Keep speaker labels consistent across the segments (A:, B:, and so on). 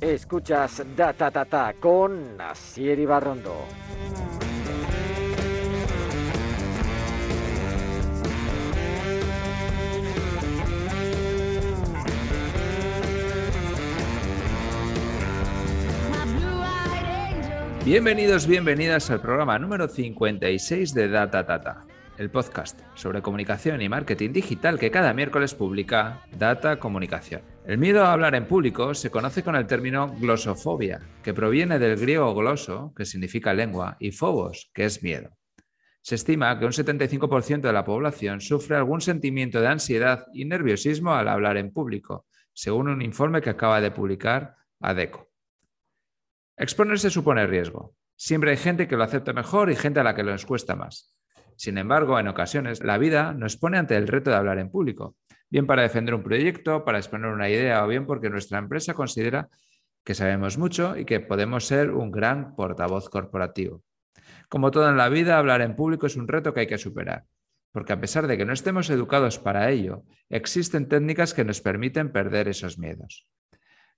A: Escuchas Data Tata con Asier Barrondo.
B: Bienvenidos, bienvenidas al programa número 56 de Data Tata, el podcast sobre comunicación y marketing digital que cada miércoles publica Data Comunicación. El miedo a hablar en público se conoce con el término glosofobia, que proviene del griego gloso, que significa lengua, y phobos, que es miedo. Se estima que un 75% de la población sufre algún sentimiento de ansiedad y nerviosismo al hablar en público, según un informe que acaba de publicar ADECO. Exponerse supone riesgo. Siempre hay gente que lo acepta mejor y gente a la que les cuesta más. Sin embargo, en ocasiones, la vida nos pone ante el reto de hablar en público, bien para defender un proyecto, para exponer una idea o bien porque nuestra empresa considera que sabemos mucho y que podemos ser un gran portavoz corporativo. Como todo en la vida, hablar en público es un reto que hay que superar, porque a pesar de que no estemos educados para ello, existen técnicas que nos permiten perder esos miedos.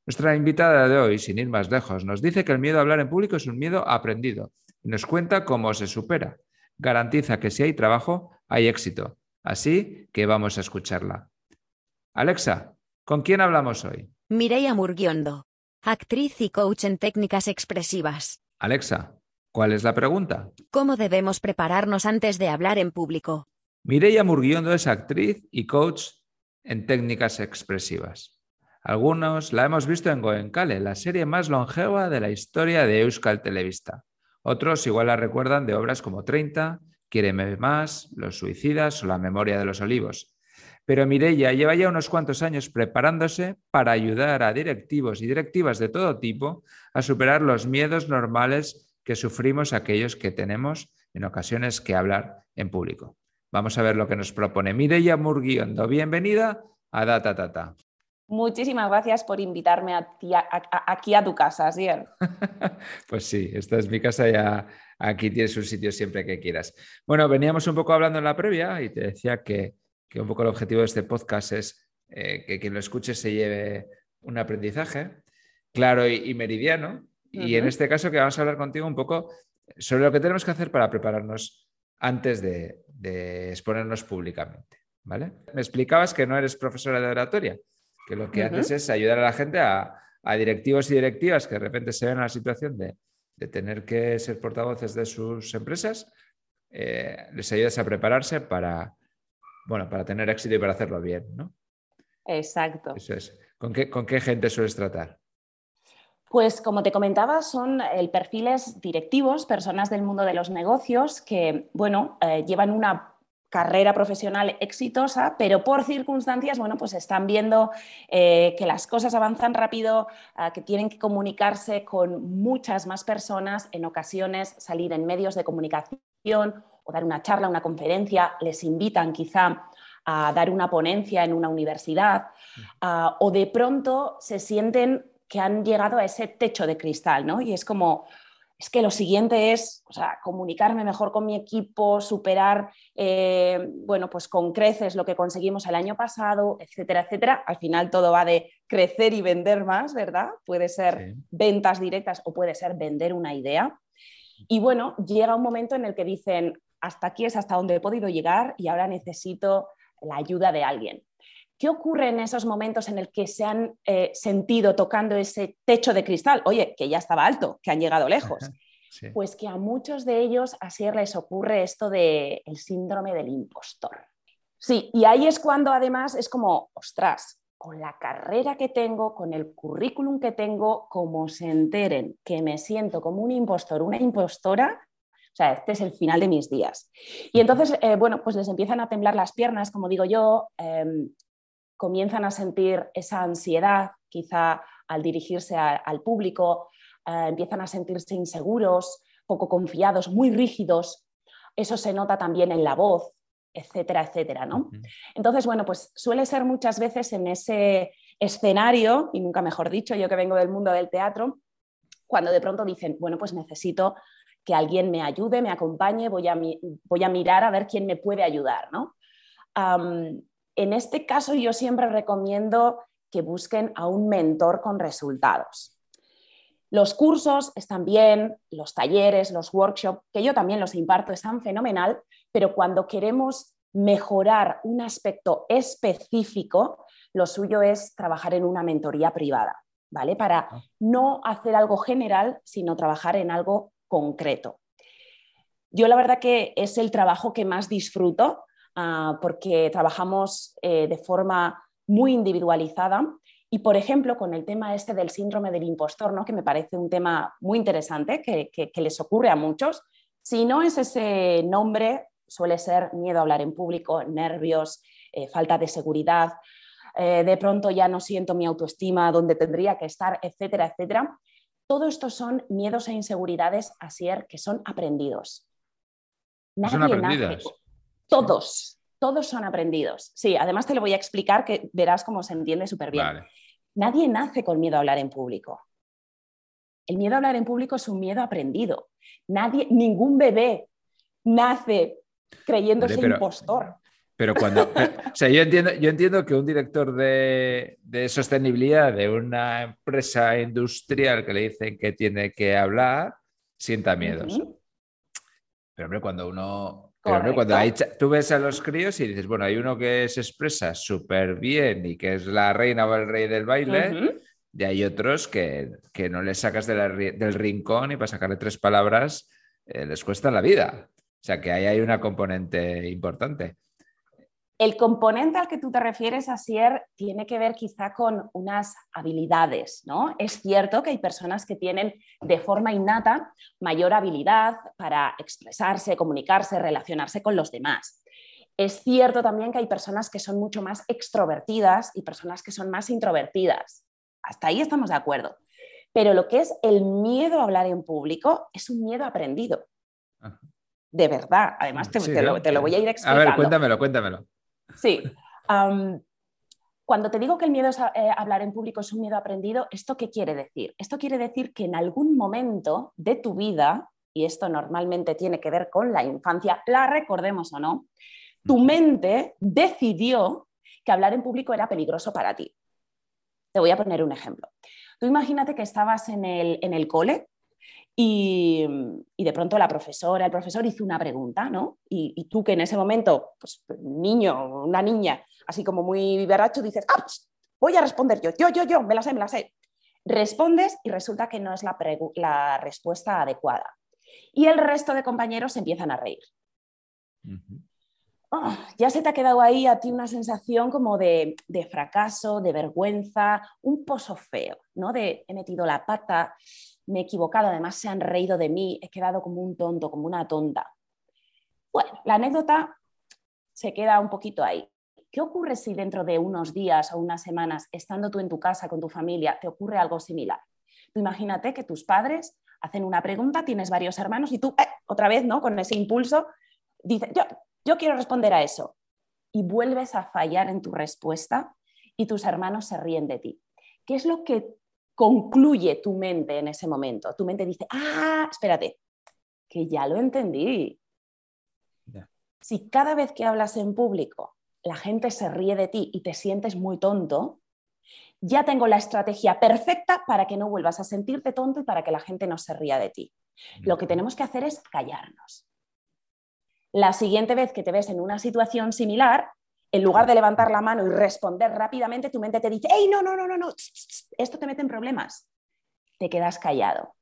B: Nuestra invitada de hoy, sin ir más lejos, nos dice que el miedo a hablar en público es un miedo aprendido y nos cuenta cómo se supera. Garantiza que si hay trabajo, hay éxito. Así que vamos a escucharla. Alexa, ¿con quién hablamos hoy?
C: Mireia Murguiondo, actriz y coach en técnicas expresivas.
B: Alexa, ¿cuál es la pregunta?
C: ¿Cómo debemos prepararnos antes de hablar en público?
B: Mireia Murguiondo es actriz y coach en técnicas expresivas. Algunos la hemos visto en Goenkale, la serie más longeva de la historia de Euskal Televista. Otros igual la recuerdan de obras como 30, Quiéreme más, Los Suicidas o La Memoria de los Olivos. Pero Mireia lleva ya unos cuantos años preparándose para ayudar a directivos y directivas de todo tipo a superar los miedos normales que sufrimos aquellos que tenemos en ocasiones que hablar en público. Vamos a ver lo que nos propone Mireia Murguiondo. Bienvenida a Data Tata.
D: Muchísimas gracias por invitarme aquí a tu casa, Asier.
B: pues sí, esta es mi casa y aquí tienes un sitio siempre que quieras. Bueno, veníamos un poco hablando en la previa y te decía que, un poco el objetivo de este podcast es eh, que quien lo escuche se lleve un aprendizaje claro y, meridiano. Y en este caso que vamos a hablar contigo un poco sobre lo que tenemos que hacer para prepararnos antes de, de exponernos públicamente. ¿vale? Me explicabas que no eres profesora de oratoria que lo que haces es ayudar a la gente, a, directivos y directivas que de repente se ven en la situación de, tener que ser portavoces de sus empresas, eh, les ayudas a prepararse para, bueno, para tener éxito y para hacerlo bien, ¿no?
D: Exacto.
B: Eso es. ¿Con qué, con qué gente sueles tratar?
D: Pues como te comentaba, son el perfiles directivos, personas del mundo de los negocios que, bueno, eh, llevan una carrera profesional exitosa, pero por circunstancias, bueno, pues están viendo eh, que las cosas avanzan rápido, ah, que tienen que comunicarse con muchas más personas, en ocasiones salir en medios de comunicación o dar una charla, una conferencia, les invitan quizá a dar una ponencia en una universidad ah, o de pronto se sienten que han llegado a ese techo de cristal, ¿no? Y es como, es que lo siguiente es comunicarme mejor con mi equipo, superar, eh, bueno, pues con creces lo que conseguimos el año pasado, etcétera, etcétera. Al final todo va de crecer y vender más, ¿verdad? Puede ser ventas directas o puede ser vender una idea. Y bueno, llega un momento en el que dicen, hasta aquí es hasta donde he podido llegar y ahora necesito la ayuda de alguien. ¿Qué ocurre en esos momentos en el que se han eh, sentido tocando ese techo de cristal? Oye, que ya estaba alto, que han llegado lejos. Pues que a muchos de ellos así les ocurre esto del el síndrome del impostor. Sí, y ahí es cuando además es como, ostras, con la carrera que tengo, con el currículum que tengo, como se enteren que me siento como un impostor, una impostora, o sea, este es el final de mis días. Y entonces, eh, bueno, pues les empiezan a temblar las piernas, como digo yo, em, comienzan a sentir esa ansiedad, quizá al dirigirse al público, eh, empiezan a sentirse inseguros, poco confiados, muy rígidos. Eso se nota también en la voz, etcétera, etcétera, ¿no? Entonces, bueno, pues suele ser muchas veces en ese escenario, y nunca mejor dicho, yo que vengo del mundo del teatro, cuando de pronto dicen, bueno, pues necesito que alguien me ayude, me acompañe, voy a, voy a mirar a ver quién me puede ayudar, ¿no? En este caso yo siempre recomiendo que busquen a un mentor con resultados. Los cursos están bien, los talleres, los workshops, que yo también los imparto, están fenomenal, pero cuando queremos mejorar un aspecto específico, lo suyo es trabajar en una mentoría privada, ¿vale? Para
B: Ah.
D: no hacer algo general, sino trabajar en algo concreto. Yo la verdad que es el trabajo que más disfruto ah, porque trabajamos eh, de forma muy individualizada y, por ejemplo, con el tema este del síndrome del impostor, ¿no? que me parece un tema muy interesante, que, les ocurre a muchos, si no es ese nombre, suele ser miedo a hablar en público, nervios, eh, falta de seguridad, eh, de pronto ya no siento mi autoestima donde tendría que estar, etcétera, etcétera. Todo esto son miedos e inseguridades, Asier, que son aprendidos.
B: Son
D: Nadie
B: aprendidas.
D: nace Todos, todos son aprendidos. Sí, además te lo voy a explicar que verás cómo se entiende súper bien.
B: Vale.
D: Nadie nace con miedo a hablar en público. El miedo a hablar en público es un miedo aprendido. Nadie, ningún bebé nace creyéndose
B: pero-
D: impostor.
B: Pero cuando. pero, o sea, yo entiendo, yo entiendo que un director de, de sostenibilidad de una empresa industrial que le dicen que tiene que hablar, sienta miedos. Pero hombre, cuando uno. Pero hombre, cuando hay tú ves a los críos y dices, bueno, hay uno que se expresa súper bien y que es la reina o el rey del baile, y hay otros que, que no les sacas de la ri- del rincón y para sacarle tres palabras eh, les cuesta la vida. O sea que ahí hay una componente importante.
D: El componente al que tú te refieres, Asier, tiene que ver quizá con unas habilidades, ¿no? Es cierto que hay personas que tienen de forma innata mayor habilidad para expresarse, comunicarse, relacionarse con los demás. Es cierto también que hay personas que son mucho más extrovertidas y personas que son más introvertidas. Hasta ahí estamos de acuerdo. Pero lo que es el miedo a hablar en público es un miedo aprendido.
B: Ajá.
D: De verdad. Además, te,
B: Sí,
D: te lo,
B: ¿no?
D: te lo voy a ir
B: A
D: explicando.
B: ver, cuéntamelo, cuéntamelo.
D: Sí. Cuando te digo que el miedo a eh, hablar en público es un miedo aprendido, ¿esto qué quiere decir? Esto quiere decir que en algún momento de tu vida, y esto normalmente tiene que ver con la infancia, la recordemos o no, tu mente decidió que hablar en público era peligroso para ti. Te voy a poner un ejemplo. Tú imagínate que estabas en el, en el cole y, y de pronto la profesora, el profesor hizo una pregunta, ¿no? Y, y tú que en ese momento, pues niño, una niña, así como muy vivaracho, dices, ah, pst, voy a responder yo, yo, yo, yo, me la sé, me la sé. Respondes y resulta que no es la, respuesta adecuada. Y el resto de compañeros se empiezan a reír. Oh, ya se te ha quedado ahí a ti una sensación como de, de fracaso, de vergüenza, un pozo feo, ¿no? De he metido la pata, me he equivocado, además se han reído de mí, he quedado como un tonto, como una tonta. Bueno, la anécdota se queda un poquito ahí. ¿Qué ocurre si dentro de unos días o unas semanas, estando tú en tu casa con tu familia, te ocurre algo similar? Tú imagínate que tus padres hacen una pregunta, tienes varios hermanos y tú, eh, otra vez, ¿no? Con ese impulso, dices, yo, yo quiero responder a eso. Y vuelves a fallar en tu respuesta y tus hermanos se ríen de ti. ¿Qué es lo que concluye tu mente en ese momento? Tu mente dice, ah, espérate, que ya lo entendí. Si cada vez que hablas en público la gente se ríe de ti y te sientes muy tonto, ya tengo la estrategia perfecta para que no vuelvas a sentirte tonto y para que la gente no se ría de ti. Lo que tenemos que hacer es callarnos. La siguiente vez que te ves en una situación similar, en lugar de levantar la mano y responder rápidamente, tu mente te dice, ¡Ey, no, no, no, no, no! Esto te mete en problemas. Te quedas callado.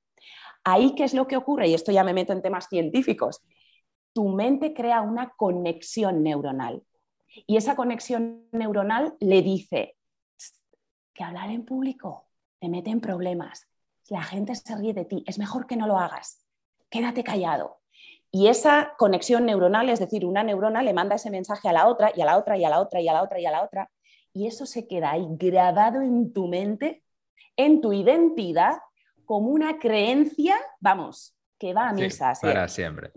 D: Ahí, ¿qué es lo que ocurre? Y esto ya me meto en temas científicos. Tu mente crea una conexión neuronal. Y esa conexión neuronal le dice "Tss, que hablar en público te mete en problemas. La gente se ríe de ti. Es mejor que no lo hagas. Quédate callado. Y esa conexión neuronal, es decir, una neurona le manda ese mensaje a la otra y a la otra y a la otra y a la otra y a la otra. Y eso se queda ahí grabado en tu mente, en tu identidad, como una creencia, vamos, que va a misa. ¿sí?
B: para siempre.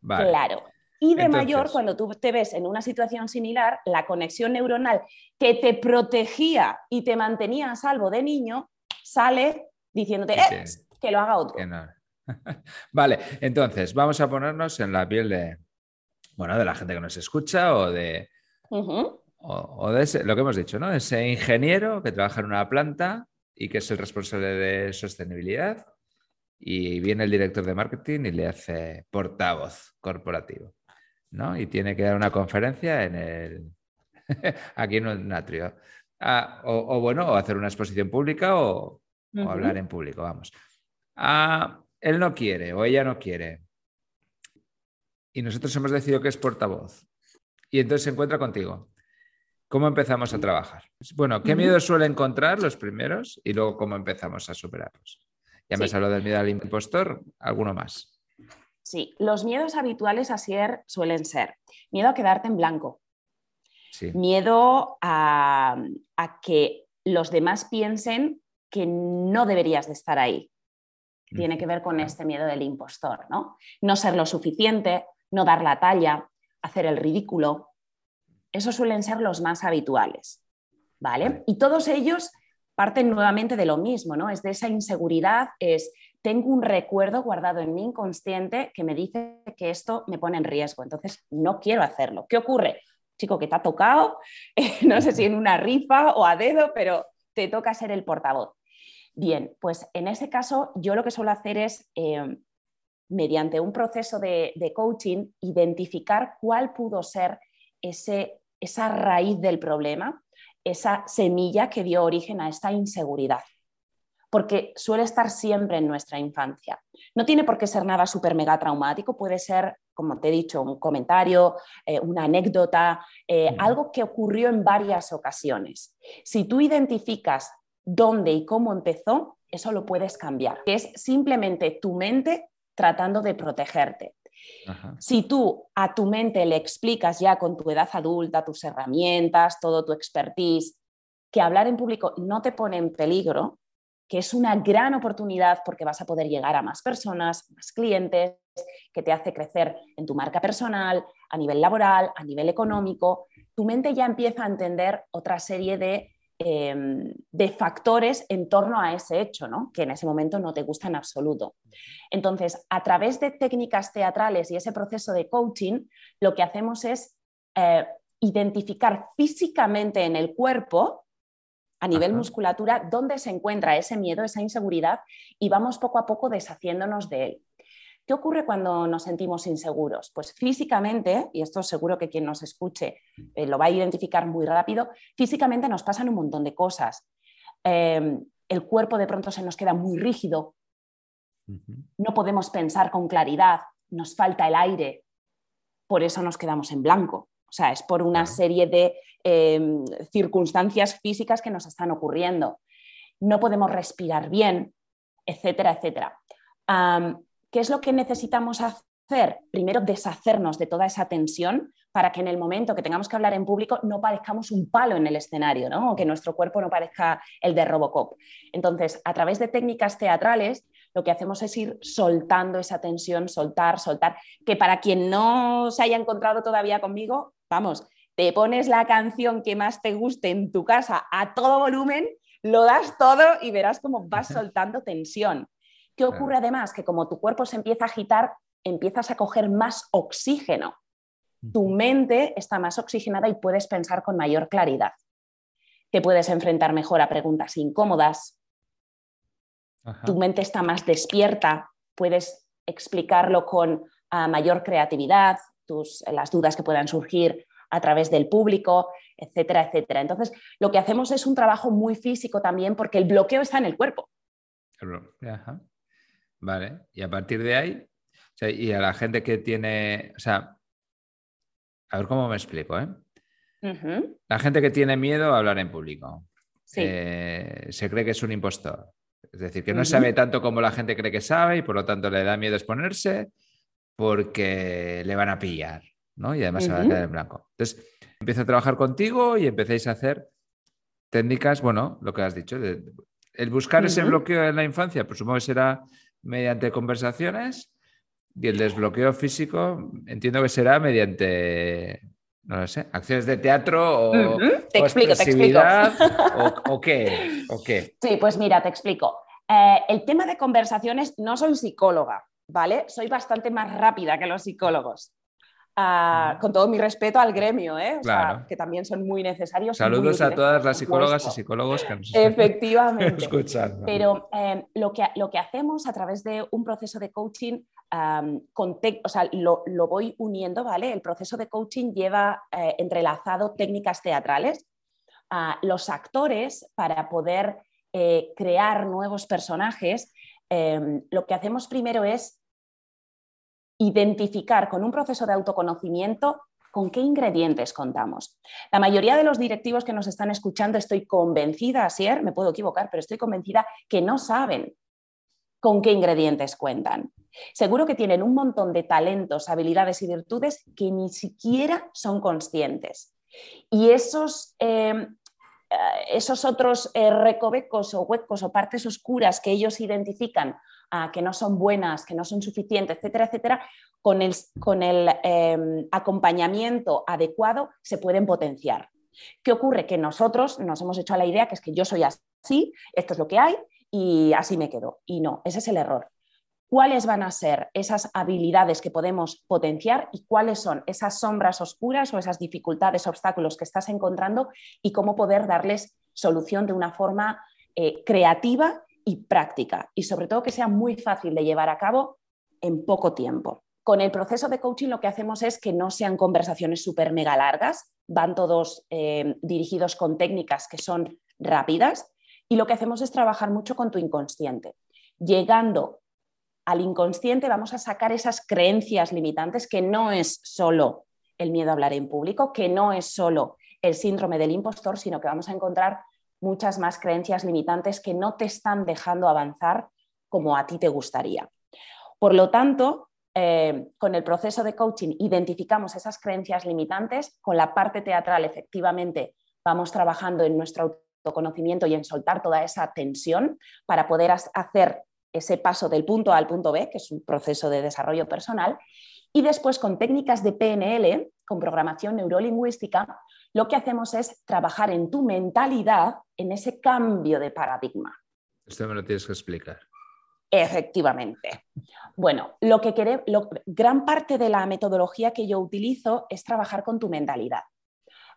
B: Vale.
D: Claro. Y de
B: Entonces-
D: mayor, cuando tú te ves en una situación similar, la conexión neuronal que te protegía y te mantenía a salvo de niño, sale diciéndote "Eh,
B: que-
D: que lo haga otro.
B: Que no. vale, entonces vamos a ponernos en la piel de, bueno, de la gente que nos escucha o de, o, o de ese- lo que hemos dicho, ¿no? Ese ingeniero que trabaja en una planta y que es el responsable de sostenibilidad y viene el director de marketing y le hace portavoz corporativo, ¿no? Y tiene que dar una conferencia en el, aquí en un atrio. Ah, o, bueno, o hacer una exposición pública o, hablar en público, vamos. Ah, él no quiere o ella no quiere. Y nosotros hemos decidido que es portavoz. Y entonces se encuentra contigo. ¿Cómo empezamos a trabajar? Bueno, ¿qué miedos suele encontrar los primeros y luego cómo empezamos a superarlos? Ya me has hablado del miedo al impostor, ¿alguno más?
D: Sí, los miedos habituales a ser suelen ser miedo a quedarte en blanco, miedo a, que los demás piensen que no deberías de estar ahí. Tiene que ver con este miedo del impostor, ¿no? No ser lo suficiente, no dar la talla, hacer el ridículo. Esos suelen ser los más habituales, ¿vale? Y todos ellos parten nuevamente de lo mismo, ¿no? Es de esa inseguridad, es tengo un recuerdo guardado en mi inconsciente que me dice que esto me pone en riesgo, entonces no quiero hacerlo. ¿Qué ocurre? Chico, que te ha tocado, no sé si en una rifa o a dedo, pero te toca ser el portavoz. Bien, pues en ese caso yo lo que suelo hacer es, eh, mediante un proceso de, de, coaching, identificar cuál pudo ser ese, esa raíz del problema esa semilla que dio origen a esta inseguridad, porque suele estar siempre en nuestra infancia. No tiene por qué ser nada súper mega traumático, puede ser, como te he dicho, un comentario, eh, una anécdota, eh, algo que ocurrió en varias ocasiones. Si tú identificas dónde y cómo empezó, eso lo puedes cambiar. Es simplemente tu mente tratando de protegerte. Si tú a tu mente le explicas ya con tu edad adulta, tus herramientas, todo tu expertise, que hablar en público no te pone en peligro, que es una gran oportunidad porque vas a poder llegar a más personas, más clientes, que te hace crecer en tu marca personal, a nivel laboral, a nivel económico, tu mente ya empieza a entender otra serie de Em, de factores en torno a ese hecho, ¿no? que en ese momento no te gusta en absoluto. Entonces, a través de técnicas teatrales y ese proceso de coaching, lo que hacemos es eh, identificar físicamente en el cuerpo, a nivel musculatura, dónde se encuentra ese miedo, esa inseguridad, y vamos poco a poco deshaciéndonos de él. ¿Qué ocurre cuando nos sentimos inseguros? Pues físicamente, y esto seguro que quien nos escuche eh, lo va a identificar muy rápido, físicamente nos pasan un montón de cosas. Em, el cuerpo de pronto se nos queda muy rígido, no podemos pensar con claridad, nos falta el aire, por eso nos quedamos en blanco. O sea, es por una serie de em, circunstancias físicas que nos están ocurriendo. No podemos respirar bien, etcétera, etcétera. ¿Qué es lo que necesitamos hacer? Primero, deshacernos de toda esa tensión para que en el momento que tengamos que hablar en público no parezcamos un palo en el escenario, ¿no? o que nuestro cuerpo no parezca el de Robocop. Entonces, a través de técnicas teatrales, lo que hacemos es ir soltando esa tensión, soltar, soltar, que para quien no se haya encontrado todavía conmigo, vamos, te pones la canción que más te guste en tu casa a todo volumen, lo das todo y verás cómo vas soltando tensión. ¿Qué ocurre además? Que como tu cuerpo se empieza a agitar, empiezas a coger más oxígeno. Tu mente está más oxigenada y puedes pensar con mayor claridad. Te puedes enfrentar mejor a preguntas incómodas. Tu mente está más despierta. Puedes explicarlo con ah, mayor creatividad, las dudas que puedan surgir a través del público, etcétera, etcétera. Entonces, lo que hacemos es un trabajo muy físico también porque el bloqueo está en el cuerpo.
B: Vale, y a partir de ahí, y a la gente que tiene, o sea, a ver cómo me explico, ¿eh? La gente que tiene miedo a hablar en público, eh, se cree que es un impostor, es decir, que no sabe tanto como la gente cree que sabe y por lo tanto le da miedo exponerse porque le van a pillar, ¿no? Y además se va a quedar en blanco. Entonces, empieza a trabajar contigo y empecéis a hacer técnicas, bueno, lo que has dicho, el buscar ese bloqueo en la infancia, pues supongo que será mediante conversaciones y el desbloqueo físico entiendo que será mediante, no lo sé, acciones de teatro o,
D: te explico, te explico.
B: O, qué, o, qué.
D: Sí, pues mira, te explico. Eh, el tema de conversaciones, no soy psicóloga, ¿vale? Soy bastante más rápida que los psicólogos. Con todo mi respeto al gremio, ¿eh? que también son muy necesarios.
B: Saludos a todas las psicólogas y psicólogos que nos
D: Efectivamente. Pero em, lo, que, lo que hacemos a través de un proceso de coaching, con o sea, lo, voy uniendo, ¿vale? El proceso de coaching lleva eh, entrelazado técnicas teatrales. los actores, para poder eh, crear nuevos personajes, em, lo que hacemos primero es identificar con un proceso de autoconocimiento con qué ingredientes contamos. La mayoría de los directivos que nos están escuchando, estoy convencida, me puedo equivocar, pero estoy convencida que no saben con qué ingredientes cuentan. Seguro que tienen un montón de talentos, habilidades y virtudes que ni siquiera son conscientes. Y esos, em, eh, esos otros eh, recovecos o huecos o partes oscuras que ellos identifican que no son buenas, que no son suficientes, etcétera, etcétera, con el, em, acompañamiento adecuado se pueden potenciar. ¿Qué ocurre? Que nosotros nos hemos hecho a la idea que es que yo soy así, esto es lo que hay y así me quedo. Y no, ese es el error. ¿Cuáles van a ser esas habilidades que podemos potenciar y cuáles son esas sombras oscuras o esas dificultades, obstáculos que estás encontrando y cómo poder darles solución de una forma eh, creativa y práctica y sobre todo que sea muy fácil de llevar a cabo en poco tiempo. Con el proceso de coaching lo que hacemos es que no sean conversaciones súper mega largas, van todos eh, dirigidos con técnicas que son rápidas y lo que hacemos es trabajar mucho con tu inconsciente. Llegando al inconsciente vamos a sacar esas creencias limitantes que no es solo el miedo a hablar en público, que no es solo el síndrome del impostor, sino que vamos a encontrar muchas más creencias limitantes que no te están dejando avanzar como a ti te gustaría. Por lo tanto, eh, con el proceso de coaching identificamos esas creencias limitantes, con la parte teatral efectivamente vamos trabajando en nuestro autoconocimiento y en soltar toda esa tensión para poder hacer ese paso del punto A al punto B, que es un proceso de desarrollo personal. Y después con técnicas de PNL, con programación neurolingüística, lo que hacemos es trabajar en tu mentalidad, en ese cambio de paradigma.
B: Esto me lo tienes que explicar.
D: Efectivamente. Bueno, lo que gran parte de la metodología que yo utilizo es trabajar con tu mentalidad.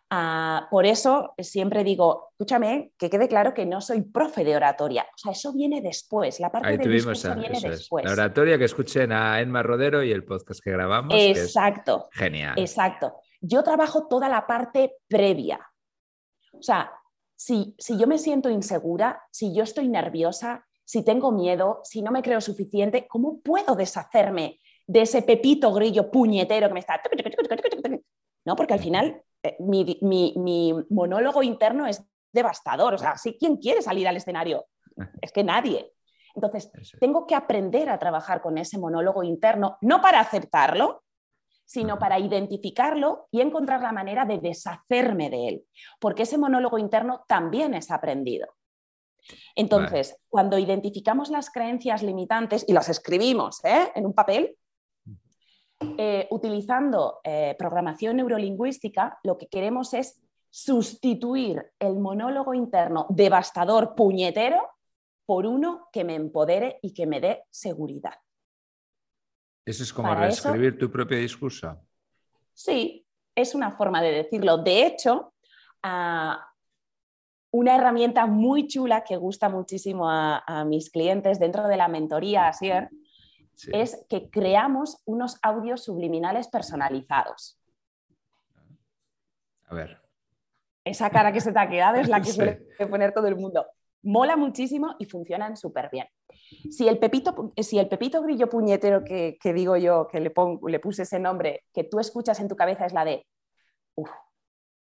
D: Ah, por eso siempre digo, escúchame, que quede claro que no soy profe de oratoria. O sea, eso viene después. La parte
B: Ahí
D: de
B: discurso viene después. La oratoria que escuchen a Enma Rodero y el podcast que grabamos.
D: Exacto.
B: genial.
D: Exacto. Yo trabajo toda la parte previa. O sea, si, si yo me siento insegura, si yo estoy nerviosa, si tengo miedo, si no me creo suficiente, ¿cómo puedo deshacerme de ese pepito grillo puñetero que me está... ¿No? Porque al final eh, mi, monólogo interno es devastador. O sea, ¿sí? ¿quién quiere salir al escenario? Es que nadie. Entonces, tengo que aprender a trabajar con ese monólogo interno, no para aceptarlo, sino para identificarlo y encontrar la manera de deshacerme de él, porque ese monólogo interno también es aprendido. Entonces, cuando identificamos las creencias limitantes y las escribimos ¿eh? en un papel, eh, utilizando eh, programación neurolingüística, lo que queremos es sustituir el monólogo interno devastador, puñetero, por uno que me empodere y que me dé seguridad.
B: ¿Eso es como reescribir tu propio discurso?
D: Sí, es una forma de decirlo. De hecho, una herramienta muy chula que gusta muchísimo a, mis clientes dentro de la mentoría, Asier, es que creamos unos audios subliminales personalizados.
B: A ver.
D: Esa cara que se te ha quedado es la que suele poner todo el mundo. Mola muchísimo y funcionan súper bien. Si el, pepito, si el pepito grillo puñetero que, digo yo, que le, pongo, le puse ese nombre, que tú escuchas en tu cabeza es la de, uff,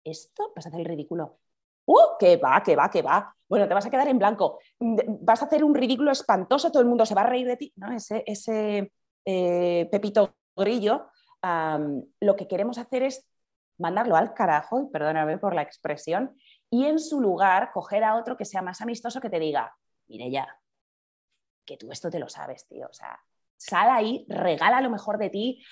D: ¿esto vas a hacer el ridículo? ¡Uh! Que va, que va, que va. Bueno, te vas a quedar en blanco. Vas a hacer un ridículo espantoso, todo el mundo se va a reír de ti. No, ese, ese eh, Pepito Grillo, lo que queremos hacer es mandarlo al carajo, y perdóname por la expresión, y en su lugar coger a otro que sea más amistoso que te diga, mire ya, que tú esto te lo sabes, tío. O sea, sal ahí, regala lo mejor de ti,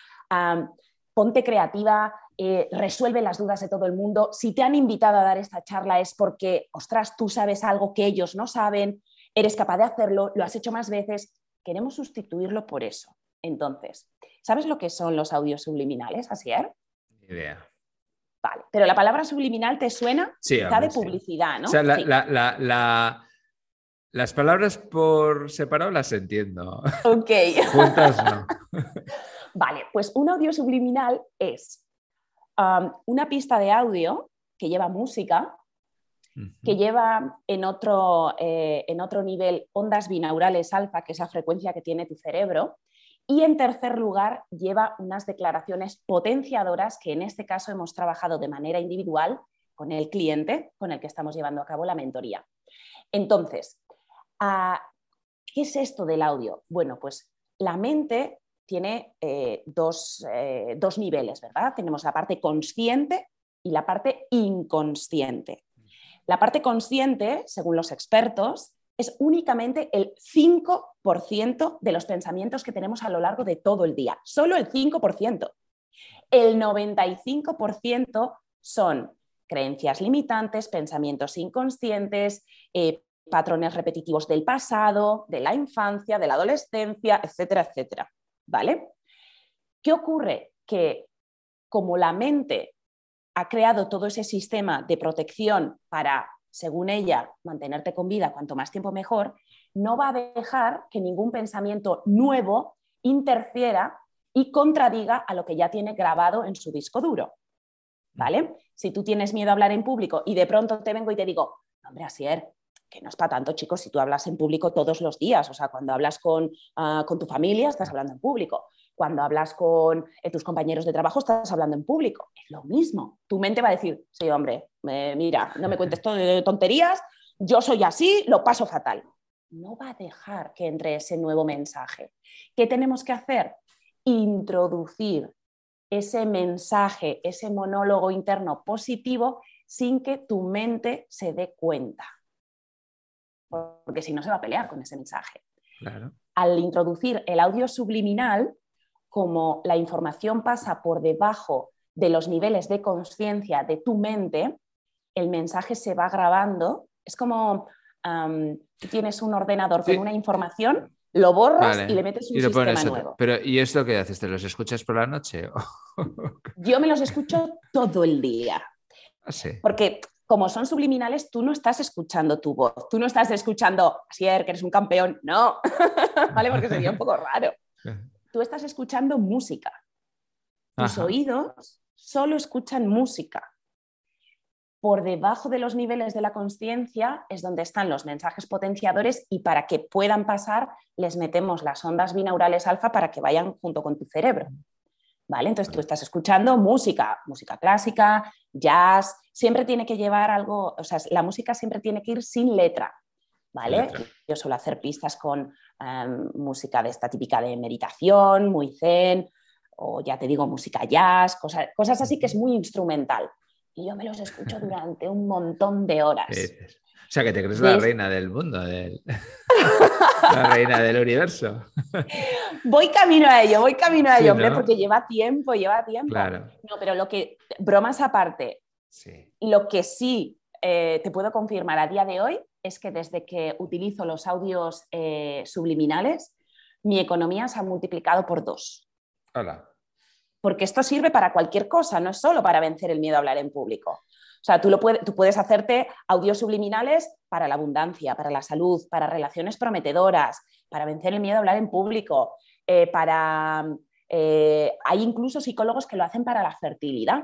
D: ponte creativa, eh, resuelve las dudas de todo el mundo. Si te han invitado a dar esta charla es porque, ostras, tú sabes algo que ellos no saben, eres capaz de hacerlo, lo has hecho más veces. Queremos sustituirlo por eso. Entonces, ¿sabes lo que son los audios subliminales, Asier?
B: Ni idea.
D: Vale, pero la palabra subliminal te suena
B: Sí,
D: está de
B: sí.
D: publicidad, ¿no?
B: O sea, la-
D: Sí.
B: la- la- la- las palabras por separado las entiendo.
D: Ok.
B: Juntas no.
D: Vale, pues un audio subliminal es um, una pista de audio que lleva música, que lleva en otro, eh, en otro nivel ondas binaurales alfa, que es la frecuencia que tiene tu cerebro, y en tercer lugar lleva unas declaraciones potenciadoras que en este caso hemos trabajado de manera individual con el cliente con el que estamos llevando a cabo la mentoría. Entonces, ¿qué es esto del audio? Bueno, pues la mente tiene eh, dos, eh, dos niveles, ¿verdad? Tenemos la parte consciente y la parte inconsciente. La parte consciente, según los expertos, es únicamente el 5% de los pensamientos que tenemos a lo largo de todo el día. Solo el 5%. El 95% son creencias limitantes, pensamientos inconscientes, eh, patrones repetitivos del pasado, de la infancia, de la adolescencia, etcétera, etcétera. ¿Vale? ¿Qué ocurre? Que como la mente ha creado todo ese sistema de protección para, según ella, mantenerte con vida cuanto más tiempo mejor, no va a dejar que ningún pensamiento nuevo interfiera y contradiga a lo que ya tiene grabado en su disco duro. ¿Vale? Si tú tienes miedo a hablar en público y de pronto te vengo y te digo, "No, hombre, Asier, que no es para tanto, chicos, si tú hablas en público todos los días, o sea, cuando hablas con, ah, con tu familia, estás hablando en público. Cuando hablas con eh, tus compañeros de trabajo, estás hablando en público. Es lo mismo. Tu mente va a decir, sí, hombre, eh, mira, no me cuentes de tonterías, yo soy así, lo paso fatal. No va a dejar que entre ese nuevo mensaje. ¿Qué tenemos que hacer? Introducir ese mensaje, ese monólogo interno positivo sin que tu mente se dé cuenta. Porque si no se va a pelear con ese mensaje
B: Claro.
D: al introducir el audio subliminal, como la información pasa por debajo de los niveles de conciencia de tu mente, el mensaje se va grabando. Es como tú tienes un ordenador
B: Sí.
D: con una información, lo borras
B: Vale.
D: y le metes un
B: Y lo
D: sistema
B: pones
D: nuevo.
B: Pero, ¿y esto qué haces? ¿Te los escuchas por la noche?
D: Yo me los escucho todo el día.
B: Ah, sí.
D: Porque como son subliminales, tú no estás escuchando tu voz, tú no estás escuchando, Asier, que eres un campeón, no, ¿vale? Porque sería un poco raro. Tú estás escuchando música. Tus
B: Ajá.
D: oídos solo escuchan música. Por debajo de los niveles de la conciencia es donde están los mensajes potenciadores y para que puedan pasar les metemos las ondas binaurales alfa para que vayan junto con tu cerebro. ¿Vale? Entonces tú estás escuchando música, música clásica, jazz, siempre tiene que llevar algo, o sea, la música siempre tiene que ir sin letra. ¿Vale?
B: letra.
D: Yo suelo hacer pistas con em, música de esta típica de meditación, muy zen, o ya te digo, música jazz, cosas, cosas así que es muy instrumental. Y yo me los escucho durante un montón de horas.
B: O sea, que te crees la reina del mundo, del- la reina del universo.
D: Voy camino a ello, voy camino a
B: Sí,
D: ello, hombre,
B: ¿no?
D: porque lleva tiempo, lleva tiempo.
B: Claro.
D: No, pero lo que, bromas aparte,
B: Sí.
D: lo que sí eh, te puedo confirmar a día de hoy es que desde que utilizo los audios eh, subliminales, mi economía se ha multiplicado por dos.
B: Hola.
D: porque esto sirve para cualquier cosa, no es solo para vencer el miedo a hablar en público. O sea, tú, lo puede- tú puedes hacerte audios subliminales para la abundancia, para la salud, para relaciones prometedoras, para vencer el miedo a hablar en público, eh, para... eh, hay incluso psicólogos que lo hacen para la fertilidad.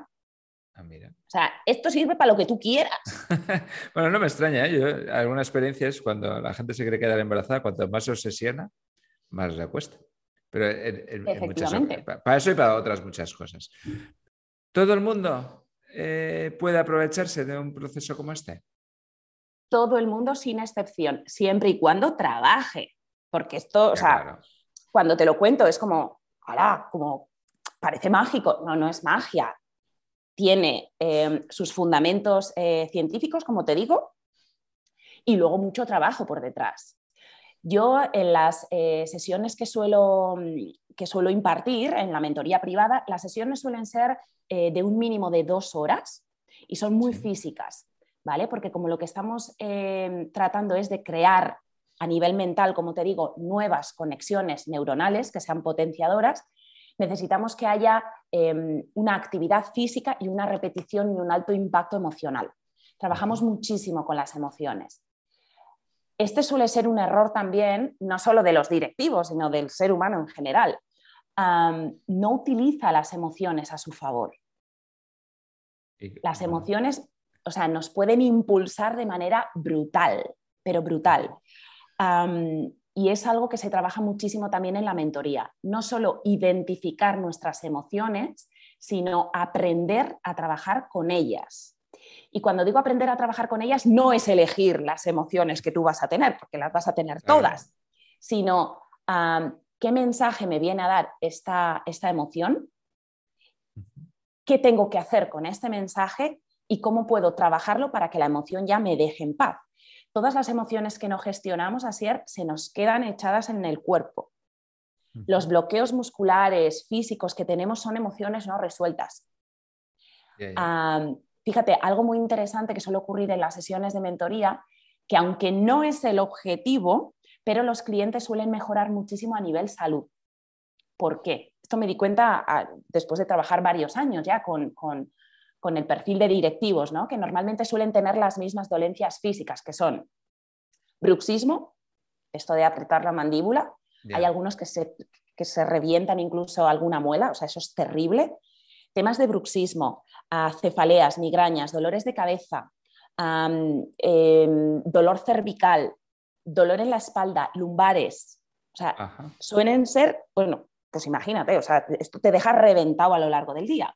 B: Ah, mira.
D: O sea, esto sirve para lo que tú quieras.
B: Bueno, no me extraña, ¿eh? Yo, alguna experiencia es cuando la gente se cree quedar embarazada, cuanto más se obsesiona, más le cuesta. Pero en, en- en muchas
D: Efectivamente.
B: pa- para eso y para otras muchas cosas. ¿Todo el mundo eh, puede aprovecharse de un proceso como este?
D: Todo el mundo sin excepción, siempre y cuando trabaje. Porque esto, o sea,
B: claro.
D: cuando te lo cuento es como, ¡hala! Como parece mágico. No, no es magia. Tiene eh, sus fundamentos eh, científicos, como te digo, y luego mucho trabajo por detrás. Yo en las eh, sesiones que suelo, mm, que suelo impartir en la mentoría privada, las sesiones suelen ser eh, de un mínimo de dos horas y son muy
B: Sí.
D: físicas, ¿vale? Porque como lo que estamos eh, tratando es de crear a nivel mental, como te digo, nuevas conexiones neuronales que sean potenciadoras, necesitamos que haya em, una actividad física y una repetición y un alto impacto emocional. Trabajamos muchísimo con las emociones. Este suele ser un error también, no solo de los directivos, sino del ser humano en general. No utiliza las emociones a su favor. Las emociones, o sea, nos pueden impulsar de manera brutal, pero brutal. y es algo que se trabaja muchísimo también en la mentoría. No solo identificar nuestras emociones, sino aprender a trabajar con ellas. Y cuando digo aprender a trabajar con ellas, no es elegir las emociones que tú vas a tener, porque las vas a tener todas, sino qué mensaje me viene a dar esta, esta emoción, qué tengo que hacer con este mensaje y cómo puedo trabajarlo para que la emoción ya me deje en paz. Todas las emociones que no gestionamos, así se nos quedan echadas en el cuerpo. Los bloqueos musculares, físicos que tenemos son emociones no resueltas. fíjate, algo muy interesante que suele ocurrir en las sesiones de mentoría, que aunque no es el objetivo, pero los clientes suelen mejorar muchísimo a nivel salud. ¿Por qué? Esto me di cuenta ah, después de trabajar varios años ya con, el perfil de directivos, ¿no? que normalmente suelen tener las mismas dolencias físicas, que son bruxismo, esto de apretar la mandíbula, hay algunos que se, que se revientan incluso alguna muela, o sea, eso es terrible. Temas de bruxismo, ah, cefaleas, migrañas, dolores de cabeza, em, dolor cervical, dolor en la espalda, lumbares. O sea, suelen ser, bueno, pues imagínate, o sea, esto te deja reventado a lo largo del día.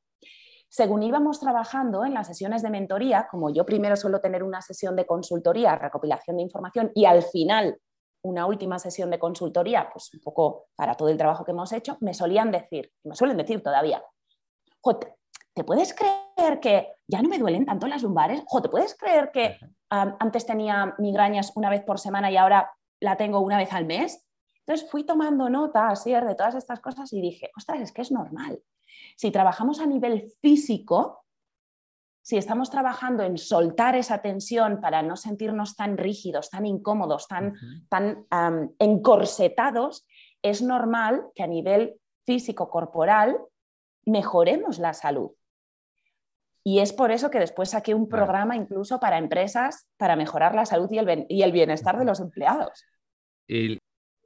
D: Según íbamos trabajando en las sesiones de mentoría, como yo primero suelo tener una sesión de consultoría, recopilación de información y al final una última sesión de consultoría, pues un poco para todo el trabajo que hemos hecho, me solían decir, me suelen decir todavía, ¿te puedes creer que ya no me duelen tanto las lumbares? ¿te puedes creer que antes tenía migrañas una vez por semana y ahora la tengo una vez al mes? Entonces fui tomando nota así de todas estas cosas y dije, ostras, es que es normal. Si trabajamos a nivel físico, si estamos trabajando en soltar esa tensión para no sentirnos tan rígidos, tan incómodos, tan, tan encorsetados, es normal que a nivel físico corporal mejoremos la salud. Y es por eso que después saqué un programa incluso para empresas para mejorar la salud y el, bienestar de los empleados.
B: Y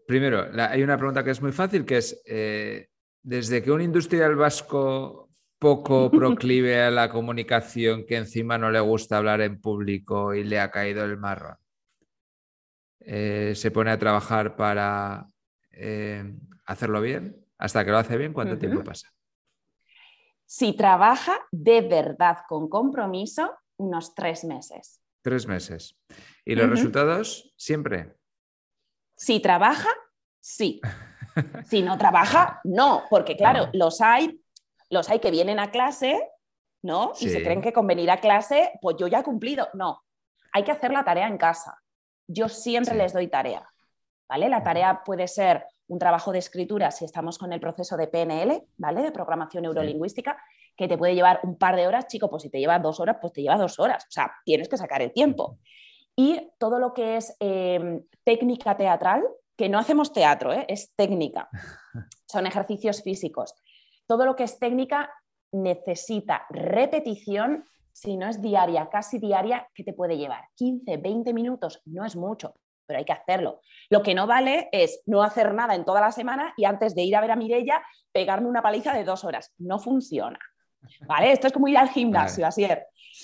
B: primero, hay una pregunta que es muy fácil, que es, eh, desde que un industrial vasco poco proclive a la comunicación, que encima no le gusta hablar en público y le ha caído el marrón, eh, se pone a trabajar para eh, hacerlo bien, hasta que lo hace bien, ¿cuánto tiempo pasa?
D: Si trabaja de verdad con compromiso, unos tres meses.
B: Tres meses. ¿Y los resultados? Siempre.
D: Si trabaja, sí. si no trabaja, no. Porque claro, los hay, los hay que vienen a clase, ¿no? Y se creen que con venir a clase, pues yo ya he cumplido. No. Hay que hacer la tarea en casa. Yo siempre les doy tarea. ¿Vale? La tarea puede ser un trabajo de escritura si estamos con el proceso de PNL, ¿vale? De programación neurolingüística, que te puede llevar un par de horas, chico, pues si te lleva dos horas, pues te lleva dos horas. O sea, tienes que sacar el tiempo. Y todo lo que es em, técnica teatral, que no hacemos teatro, ¿eh? es técnica. Son ejercicios físicos. Todo lo que es técnica necesita repetición, si no es diaria, casi diaria, que te puede llevar 15, 20 minutos, no es mucho, pero hay que hacerlo. Lo que no vale es no hacer nada en toda la semana y antes de ir a ver a Mirella pegarme una paliza de dos horas. No funciona. ¿Vale? Esto es como ir al gimnasio, así es.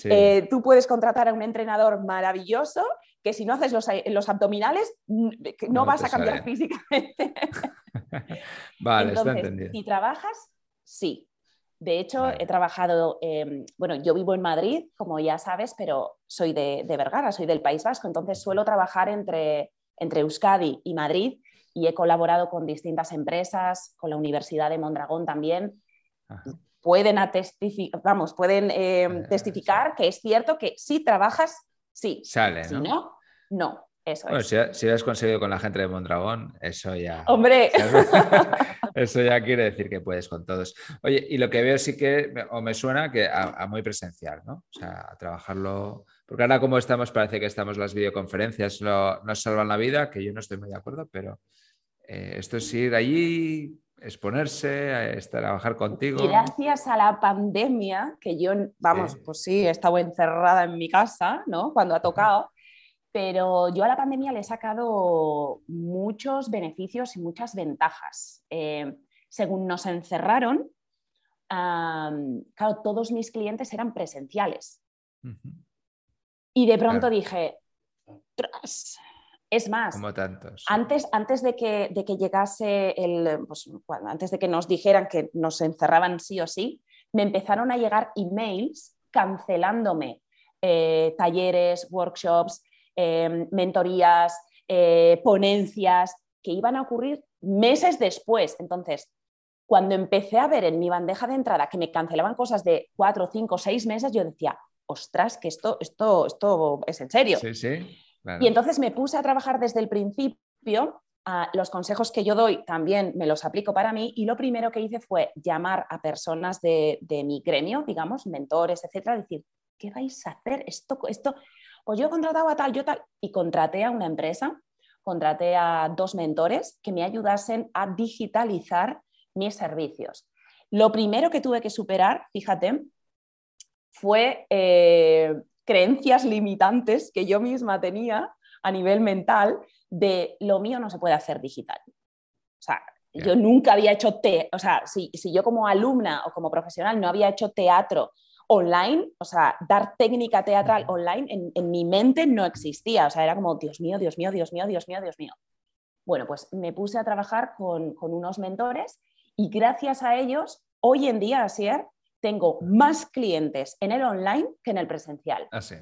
D: Eh, tú puedes contratar a un entrenador maravilloso que si no haces los, abdominales no, vas a cambiar físicamente.
B: vale, está entendido.
D: Si trabajas, sí. De hecho, he trabajado, bueno, yo vivo en Madrid, como ya sabes, pero soy de, Vergara, soy del País Vasco, entonces suelo trabajar entre, entre Euskadi y Madrid y he colaborado con distintas empresas, con la Universidad de Mondragón también. Pueden, vamos, pueden em, testificar que es cierto que si trabajas, sí.
B: Sale,
D: Si no, no. Eso
B: Bueno,
D: es.
B: si, si lo has conseguido con la gente de Mondragón, eso ya.
D: Hombre,
B: Eso ya quiere decir que puedes con todos. Oye, y lo que veo sí que, me- o me suena que a, a muy presencial, ¿no? O sea, a trabajarlo. Porque ahora, como estamos, parece que estamos las videoconferencias, lo- nos salvan la vida, que yo no estoy muy de acuerdo, pero eh, esto es ir allí, exponerse, trabajar contigo.
D: gracias a la pandemia, que yo, vamos,
B: Sí.
D: pues sí, he estado encerrada en mi casa, ¿no? Cuando ha tocado, pero yo a la pandemia le he sacado muchos beneficios y muchas ventajas. Eh, según nos encerraron, claro, todos mis clientes eran presenciales. Y de pronto
B: Claro.
D: dije, "Tras". es más,
B: Como tantos.
D: antes, antes de, que, de que llegase el, pues, bueno, antes de que nos dijeran que nos encerraban sí o sí, me empezaron a llegar emails cancelándome eh, talleres, workshops, eh, mentorías, eh, ponencias que iban a ocurrir meses después. Entonces, cuando empecé a ver en mi bandeja de entrada que me cancelaban cosas de cuatro, cinco, seis meses, yo decía, ostras, que esto, esto, esto es en serio.
B: Sí, sí. claro.
D: Y entonces me puse a trabajar desde el principio. ah, los consejos que yo doy también me los aplico para mí y lo primero que hice fue llamar a personas de, de mi gremio, digamos, mentores, etcétera, decir, ¿qué vais a hacer? Esto, esto, pues yo he contratado a tal, yo tal, y contraté a una empresa, contraté a dos mentores que me ayudasen a digitalizar mis servicios. Lo primero que tuve que superar, fíjate, fue eh, creencias limitantes que yo misma tenía a nivel mental de lo mío no se puede hacer digital. O sea, yo nunca había hecho, te o sea, si, si yo como alumna o como profesional no había hecho teatro online, o sea, dar técnica teatral online en, en mi mente no existía. O sea, era como, Dios mío, Dios mío, Dios mío, Dios mío, Dios mío. Bueno, pues me puse a trabajar con, con unos mentores y gracias a ellos, hoy en día, Asier, tengo más clientes en el online que en el presencial.
B: Ah, sí.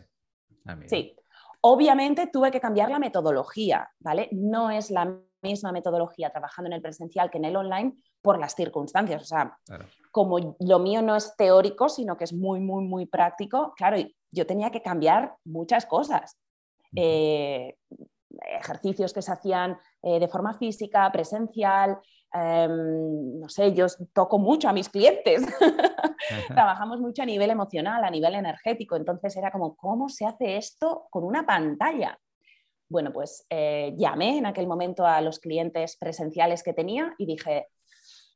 B: Ah.
D: Sí. Obviamente tuve que cambiar la metodología, ¿vale? No es la misma metodología trabajando en el presencial que en el online por las circunstancias. O sea,
B: Claro.
D: Como lo mío no es teórico, sino que es muy, muy, muy práctico, claro, yo tenía que cambiar muchas cosas. Eh, ejercicios que se hacían eh, de forma física, presencial, em, no sé, yo toco mucho a mis clientes, trabajamos mucho a nivel emocional, a nivel energético, entonces era como, ¿cómo se hace esto con una pantalla? Bueno, pues eh, llamé en aquel momento a los clientes presenciales que tenía y dije,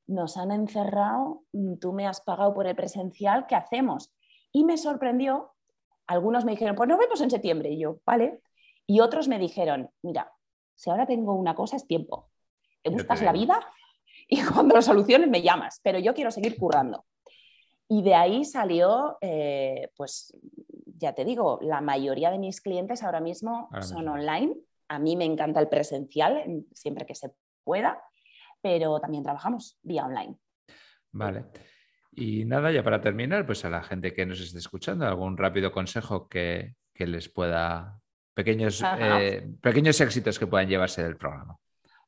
D: nos han encerrado, mm, tú me has pagado por el presencial, ¿qué hacemos? Y me sorprendió, algunos me dijeron, pues nos vemos en septiembre, y yo, vale. Y otros me dijeron, mira, si ahora tengo una cosa es tiempo, te buscas la vida y cuando lo soluciones me llamas, pero yo quiero seguir currando. Y de ahí salió, eh, pues ya te digo, la mayoría de mis clientes ahora mismo
B: Ahora
D: son online. A mí me encanta el presencial, en- siempre que se pueda, pero también trabajamos vía online.
B: Vale. Y nada, ya para terminar, pues a la gente que nos esté escuchando, algún rápido consejo que, que les pueda, pequeños, eh, pequeños éxitos que puedan llevarse del programa.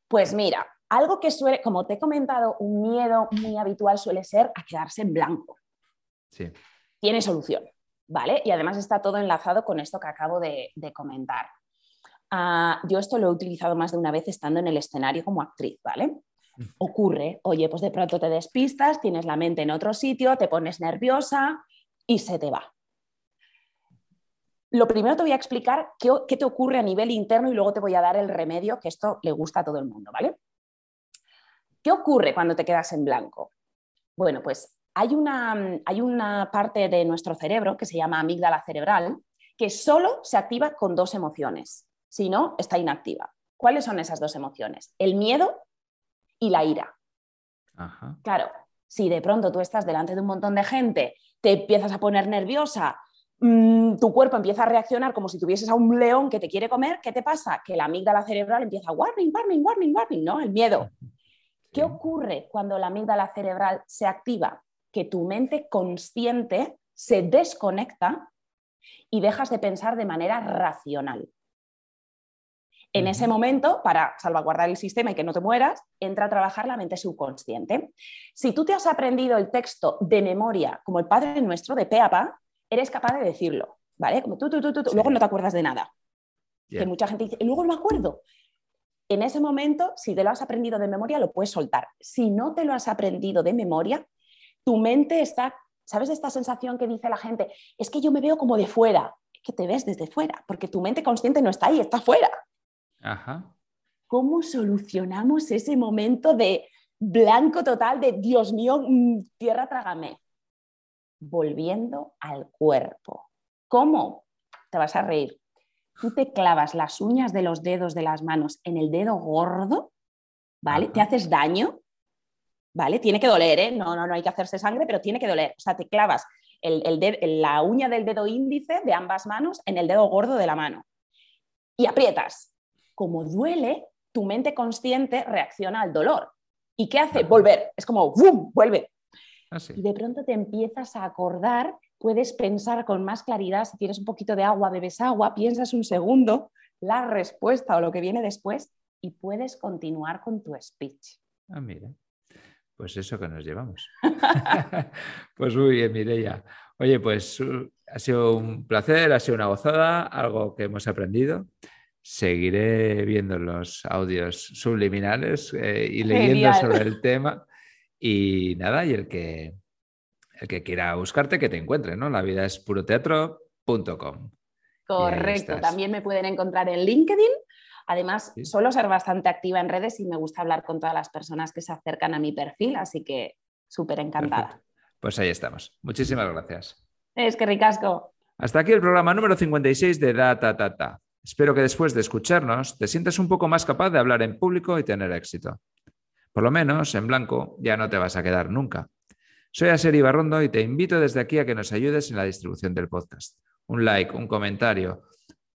D: Pues mira, algo que suele, como te he comentado, un miedo muy habitual suele ser a quedarse en blanco.
B: Sí.
D: Tiene solución, ¿vale? Y además está todo enlazado con esto que acabo de, de comentar. Ah, yo esto lo he utilizado más de una vez estando en el escenario como actriz, ¿vale? Ocurre, oye, pues de pronto te despistas, tienes la mente en otro sitio, te pones nerviosa y se te va. Lo primero te voy a explicar qué, qué te ocurre a nivel interno y luego te voy a dar el remedio, que esto le gusta a todo el mundo, ¿vale? ¿Qué ocurre cuando te quedas en blanco? Bueno, pues hay una, hay una parte de nuestro cerebro que se llama amígdala cerebral que solo se activa con dos emociones, si no, está inactiva. ¿Cuáles son esas dos emociones? El miedo y la ira.
B: Ajá.
D: Claro, si de pronto tú estás delante de un montón de gente, te empiezas a poner nerviosa, mmm, tu cuerpo empieza a reaccionar como si tuvieses a un león que te quiere comer, ¿qué te pasa? Que la amígdala cerebral empieza warning, warning, warning, warning, ¿no? El miedo. ¿Qué ocurre cuando la amígdala cerebral se activa? Que tu mente consciente se desconecta y dejas de pensar de manera racional. En ese momento, para salvaguardar el sistema y que no te mueras, entra a trabajar la mente subconsciente. Si tú te has aprendido el texto de memoria, como el Padre Nuestro de pe a pa, eres capaz de decirlo, ¿vale? Como tú, tú, tú, tú,
B: Sí.
D: luego no te acuerdas de nada. Que mucha gente dice, y luego no me acuerdo. En ese momento, si te lo has aprendido de memoria, lo puedes soltar. Si no te lo has aprendido de memoria, tu mente está, ¿sabes esta sensación que dice la gente? Es que yo me veo como de fuera. Es que te ves desde fuera, porque tu mente consciente no está ahí, está fuera.
B: Ajá.
D: ¿Cómo solucionamos ese momento de blanco total de Dios mío, mm, tierra trágame? Volviendo al cuerpo. ¿Cómo? Te vas a reír. Tú te clavas las uñas de los dedos de las manos en el dedo gordo, ¿vale? Te haces daño, ¿vale? Tiene que doler, ¿eh? No, no, no hay que hacerse sangre, pero tiene que doler. O sea, te clavas la uña del dedo índice de ambas manos en el dedo gordo de la mano y aprietas. Como duele, tu mente consciente reacciona al dolor. ¿Y qué hace? Volver. Es como, ¡bum! Vuelve.
B: Ah,
D: y de pronto te empiezas a acordar, puedes pensar con más claridad, si tienes un poquito de agua, bebes agua, piensas un segundo la respuesta o lo que viene después y puedes continuar con tu speech.
B: Ah, mira. Pues eso que nos llevamos. pues muy bien, Mireia. Oye, pues uh, ha sido un placer, ha sido una gozada, algo que hemos aprendido. Seguiré viendo los audios subliminales eh, y leyendo sobre el tema. Y nada, y el que, el que quiera buscarte, que te encuentre, ¿no? La vida es puroteatro.com.
D: Correcto, también me pueden encontrar en LinkedIn Además, suelo ser bastante activa en redes y me gusta hablar con todas las personas que se acercan a mi perfil, así que súper encantada.
B: Pues ahí estamos. Muchísimas gracias.
D: Es que ricasco.
B: Hasta aquí el programa número 56 de Data Tata. Espero que después de escucharnos te sientas un poco más capaz de hablar en público y tener éxito. Por lo menos en blanco ya no te vas a quedar nunca. Soy Aseri Barrondo y te invito desde aquí a que nos ayudes en la distribución del podcast. Un like, un comentario,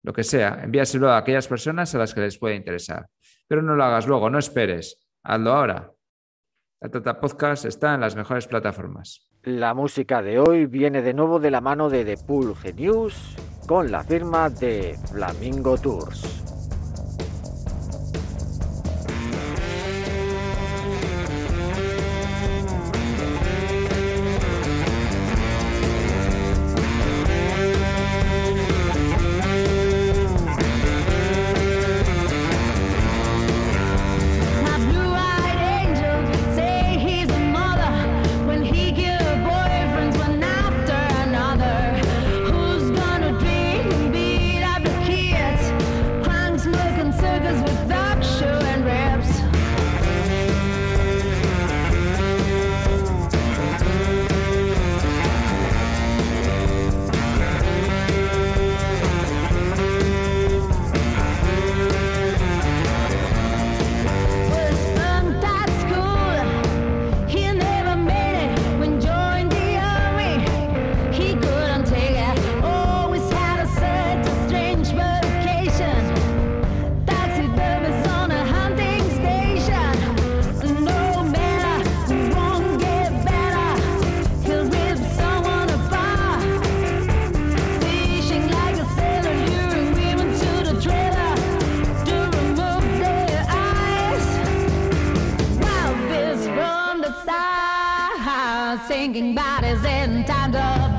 B: lo que sea, envíaselo a aquellas personas a las que les pueda interesar. Pero no lo hagas luego, no esperes, hazlo ahora. La Tata Podcast está en las mejores plataformas.
A: La música de hoy viene de nuevo de la mano de The Pool Genius con la firma de Flamingo Tours.
E: sinking bodies in times of